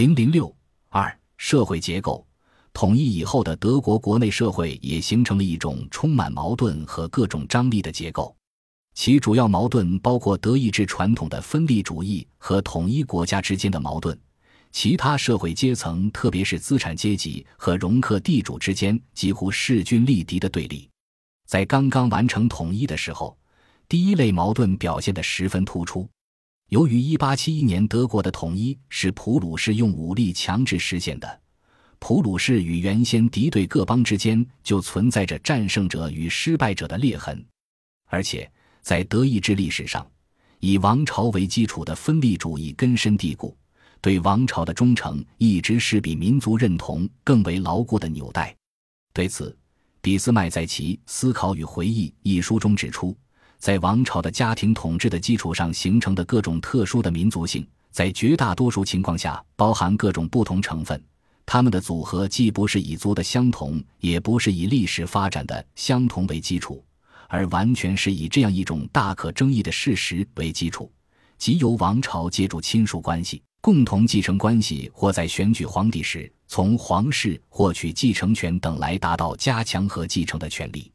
零零六二社会结构统一以后的德国国内社会也形成了一种充满矛盾和各种张力的结构，其主要矛盾包括德意志传统的分立主义和统一国家之间的矛盾，其他社会阶层特别是资产阶级和容克地主之间几乎势均力敌的对立。在刚刚完成统一的时候，第一类矛盾表现得十分突出。由于1871年德国的统一是普鲁士用武力强制实现的，普鲁士与原先敌对各邦之间就存在着战胜者与失败者的裂痕，而且在德意志历史上，以王朝为基础的分立主义根深蒂固，对王朝的忠诚一直是比民族认同更为牢固的纽带。对此，俾斯麦在其《思考与回忆》一书中指出。在王朝的家庭统治的基础上形成的各种特殊的民族性，在绝大多数情况下包含各种不同成分，它们的组合既不是以族的相同，也不是以历史发展的相同为基础，而完全是以这样一种大可争议的事实为基础，即由王朝借助亲属关系、共同继承关系或在选举皇帝时从皇室获取继承权等来达到加强和继承的权利。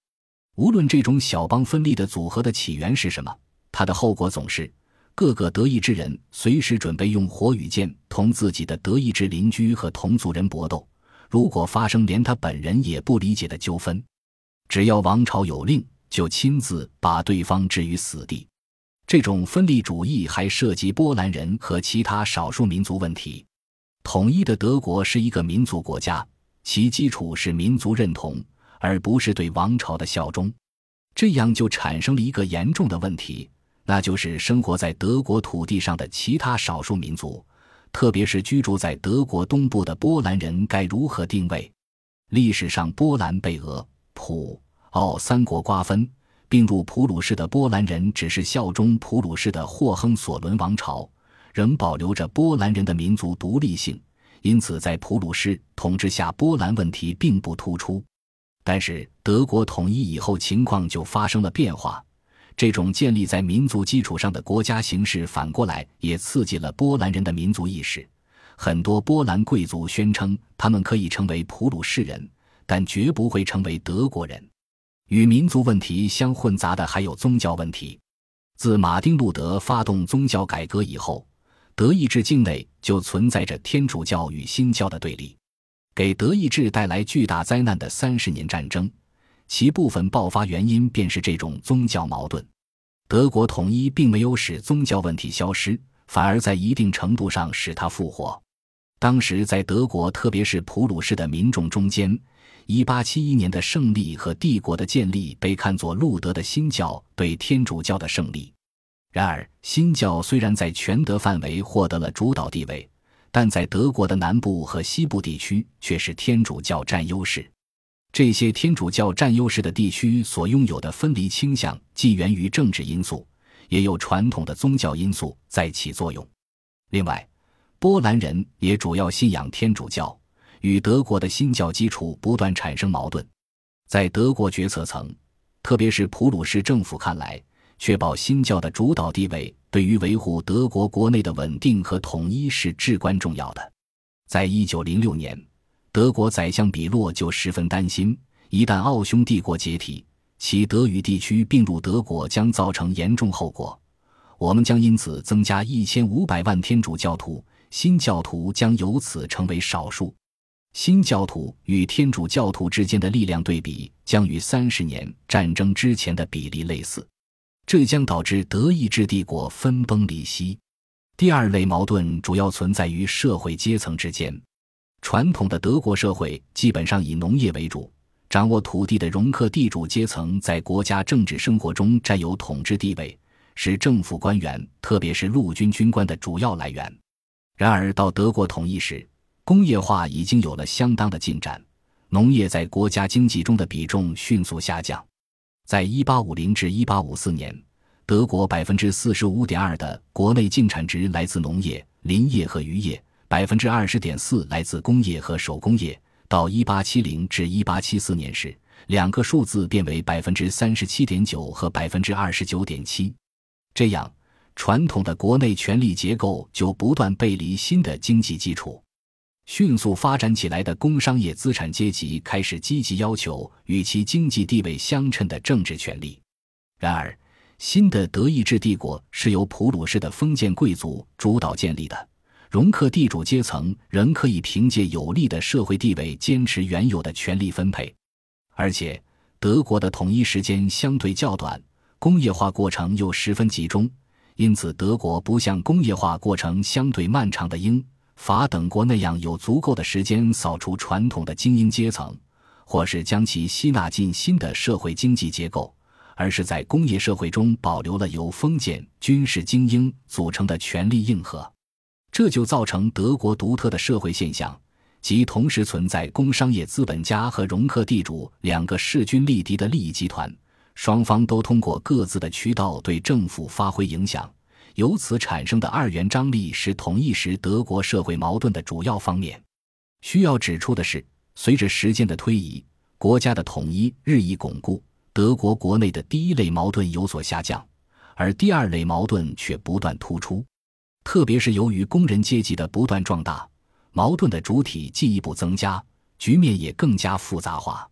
无论这种小邦分立的组合的起源是什么，它的后果总是各个德意志人随时准备用火与剑同自己的德意志邻居和同族人搏斗。如果发生连他本人也不理解的纠纷，只要王朝有令，就亲自把对方置于死地。这种分立主义还涉及波兰人和其他少数民族问题。统一的德国是一个民族国家，其基础是民族认同。而不是对王朝的效忠，这样就产生了一个严重的问题，那就是生活在德国土地上的其他少数民族，特别是居住在德国东部的波兰人该如何定位？历史上，波兰被俄、普、奥三国瓜分，并入普鲁士的波兰人只是效忠普鲁士的霍亨索伦王朝，仍保留着波兰人的民族独立性，因此在普鲁士统治下，波兰问题并不突出。但是德国统一以后，情况就发生了变化。这种建立在民族基础上的国家形式，反过来也刺激了波兰人的民族意识。很多波兰贵族宣称，他们可以成为普鲁士人，但绝不会成为德国人。与民族问题相混杂的还有宗教问题。自马丁·路德发动宗教改革以后，德意志境内就存在着天主教与新教的对立。给德意志带来巨大灾难的三十年战争，其部分爆发原因便是这种宗教矛盾。德国统一并没有使宗教问题消失，反而在一定程度上使它复活。当时在德国，特别是普鲁士的民众中间，1871年的胜利和帝国的建立被看作路德的新教对天主教的胜利。然而，新教虽然在全德范围获得了主导地位。但在德国的南部和西部地区却是天主教占优势。这些天主教占优势的地区所拥有的分离倾向，既源于政治因素，也有传统的宗教因素在起作用。另外，波兰人也主要信仰天主教，与德国的新教基础不断产生矛盾。在德国决策层，特别是普鲁士政府看来，确保新教的主导地位。对于维护德国国内的稳定和统一是至关重要的。在一九零六年，德国宰相比洛就十分担心，一旦奥匈帝国解体，其德语地区并入德国将造成严重后果。我们将因此增加一千五百万天主教徒，新教徒将由此成为少数。新教徒与天主教徒之间的力量对比将与三十年战争之前的比例类似。这将导致德意志帝国分崩离析。第二类矛盾主要存在于社会阶层之间。传统的德国社会基本上以农业为主，掌握土地的容克地主阶层在国家政治生活中占有统治地位，是政府官员，特别是陆军军官的主要来源。然而，到德国统一时，工业化已经有了相当的进展，农业在国家经济中的比重迅速下降。在1850至1854年，德国百分之四十五点二的国内净产值来自农业、林业和渔业，百分之二十点四来自工业和手工业。到1870至1874年时，两个数字变为百分之三十七点九和百分之二十九点七。这样，传统的国内权力结构就不断背离新的经济基础。迅速发展起来的工商业资产阶级开始积极要求与其经济地位相称的政治权利。然而，新的德意志帝国是由普鲁士的封建贵族主导建立的，容克地主阶层仍可以凭借有利的社会地位坚持原有的权力分配。而且，德国的统一时间相对较短，工业化过程又十分集中，因此德国不像工业化过程相对漫长的英法等国那样有足够的时间扫除传统的精英阶层，或是将其吸纳进新的社会经济结构。而是在工业社会中保留了由封建军事精英组成的权力硬核，这就造成德国独特的社会现象，即同时存在工商业资本家和容克地主两个势均力敌的利益集团，双方都通过各自的渠道对政府发挥影响，由此产生的二元张力是统一时德国社会矛盾的主要方面。需要指出的是，随着时间的推移，国家的统一日益巩固。德国国内的第一类矛盾有所下降，而第二类矛盾却不断突出。特别是由于工人阶级的不断壮大，矛盾的主体进一步增加，局面也更加复杂化。